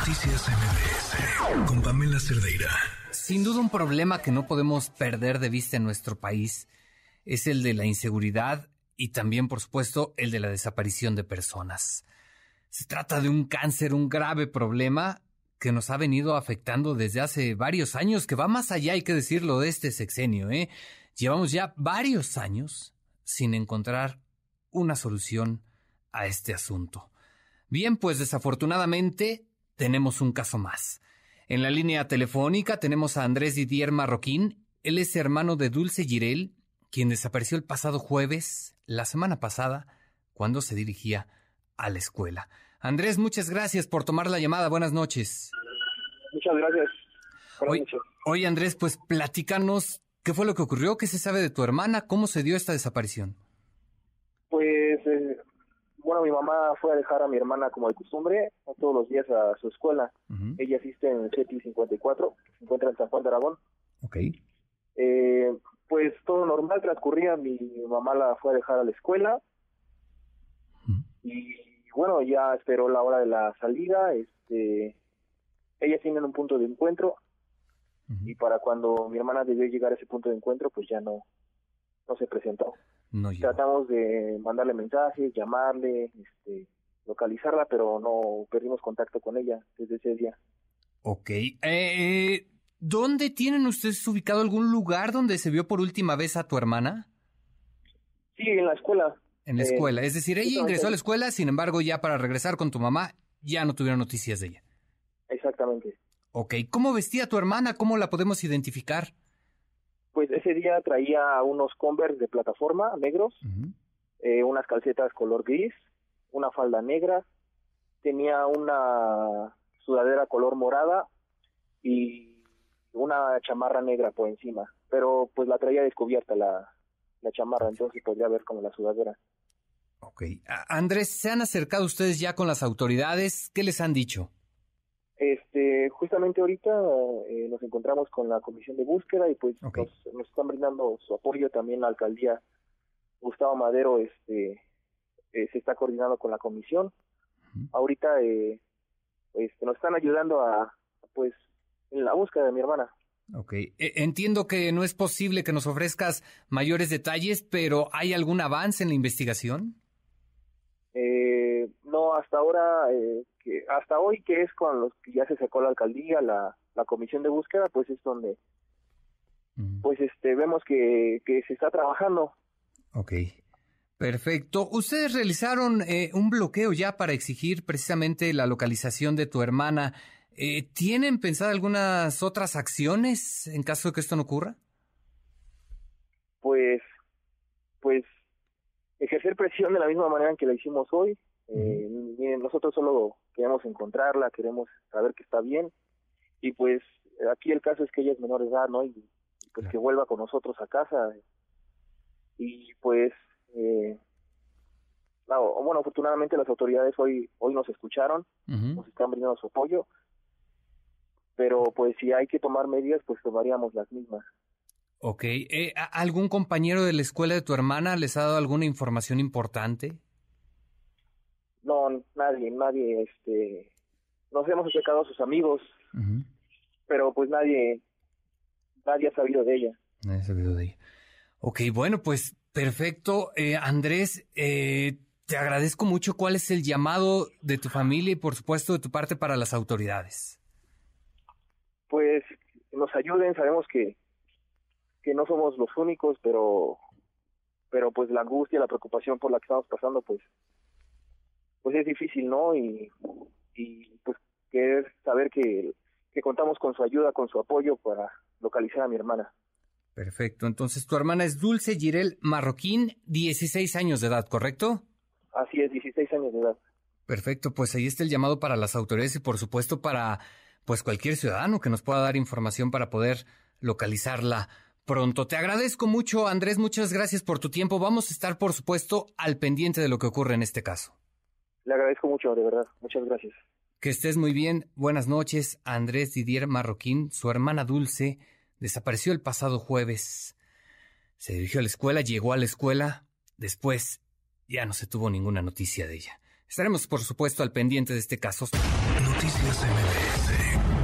Noticias MBS con Pamela Cerdeira. Sin duda un problema que no podemos perder de vista en nuestro país es el de la inseguridad y también, por supuesto, el de la desaparición de personas. Se trata de un cáncer, un grave problema que nos ha venido afectando desde hace varios años, que va más allá, hay que decirlo, de este sexenio. ¿eh? Llevamos ya varios años sin encontrar una solución a este asunto. Bien, pues desafortunadamente tenemos un caso más. En la línea telefónica tenemos a Andrés Didier Marroquín. Él es hermano de Dulce Girel, quien desapareció el pasado jueves, la semana pasada, cuando se dirigía a la escuela. Andrés, muchas gracias por tomar la llamada. Buenas noches. Muchas gracias. Hoy, oye, Andrés, pues platícanos qué fue lo que ocurrió, qué se sabe de tu hermana, cómo se dio esta desaparición. Pues eh, bueno, mi mamá fue a dejar a mi hermana como de costumbre todos los días a su escuela. Ella asiste en el CETI 54, se encuentra en San Juan de Aragón. Ok. Eh, pues todo normal transcurría, mi mamá la fue a dejar a la escuela y bueno, ya esperó la hora de la salida, este, ellas tienen un punto de encuentro y para cuando mi hermana debió llegar a ese punto de encuentro, pues ya no, no se presentó. Tratamos de mandarle mensajes, llamarle, este, localizarla, pero no perdimos contacto con ella desde ese día. Ok. Eh, ¿Dónde tienen ustedes ubicado algún lugar donde se vio por última vez a tu hermana? Sí, en la escuela. En la escuela. Es decir, ella ingresó a la escuela, sin embargo, ya para regresar con tu mamá, ya no tuvieron noticias de ella. Exactamente. Ok. ¿Cómo vestía tu hermana? ¿Cómo la podemos identificar? Pues ese día traía unos Converse de plataforma negros, eh, unas calcetas color gris, una falda negra, tenía una sudadera color morada y una chamarra negra por encima, pero pues la traía descubierta la, la chamarra, entonces podría ver como la sudadera. Ok. Andrés, ¿se han acercado ustedes ya con las autoridades? ¿Qué les han dicho? Este, justamente ahorita eh, nos encontramos con la comisión de búsqueda y pues nos, están brindando su apoyo también la alcaldía. Gustavo Madero este eh, se está coordinando con la comisión. Ahorita eh, pues, nos están ayudando a pues en la búsqueda de mi hermana. Ok, e, entiendo que no es posible que nos ofrezcas mayores detalles, pero ¿hay algún avance en la investigación? Eh, no, ahora, eh, que hasta hoy que es con los que ya se sacó la alcaldía, la, la comisión de búsqueda, pues es donde, pues este, vemos que, que se está trabajando. Ok. Perfecto. Ustedes realizaron eh, un bloqueo ya para exigir precisamente la localización de tu hermana. Eh, ¿Tienen pensado algunas otras acciones en caso de que esto no ocurra? Pues, pues ejercer presión de la misma manera en que la hicimos hoy. Eh, nosotros solo queremos encontrarla, queremos saber que está bien y pues aquí el caso es que ella es menor de edad, ¿no? Y, pues que vuelva con nosotros a casa y pues eh, bueno, afortunadamente las autoridades hoy hoy nos escucharon, nos están brindando su apoyo, pero pues si hay que tomar medidas, pues tomaríamos las mismas. Ok. Eh, ¿Algún compañero de la escuela de tu hermana les ha dado alguna información importante? Nadie, nadie, este, nos hemos acercado a sus amigos, pero pues nadie, nadie ha sabido de ella. Nadie ha sabido de ella. Ok, bueno, pues perfecto. Eh, Andrés, eh, te agradezco mucho. ¿Cuál es el llamado de tu familia y por supuesto de tu parte para las autoridades? Pues nos ayuden, sabemos que que no somos los únicos, pero pero pues la angustia, la preocupación por la que estamos pasando, pues pues es difícil, ¿no? Y, y pues querer saber que, que contamos con su ayuda, con su apoyo para localizar a mi hermana. Perfecto, entonces tu hermana es Dulce Girel Marroquín, 16 años de edad, ¿correcto? Así es, 16 años de edad. Perfecto, pues ahí está el llamado para las autoridades y por supuesto para pues cualquier ciudadano que nos pueda dar información para poder localizarla pronto. Te agradezco mucho, Andrés, muchas gracias por tu tiempo. Vamos a estar, por supuesto, al pendiente de lo que ocurre en este caso. Le agradezco mucho, de verdad. Muchas gracias. Que estés muy bien. Buenas noches. Andrés Didier Marroquín, su hermana Dulce, desapareció el pasado jueves. Se dirigió a la escuela, llegó a la escuela. Después ya no se tuvo ninguna noticia de ella. Estaremos, por supuesto, al pendiente de este caso. Noticias MBS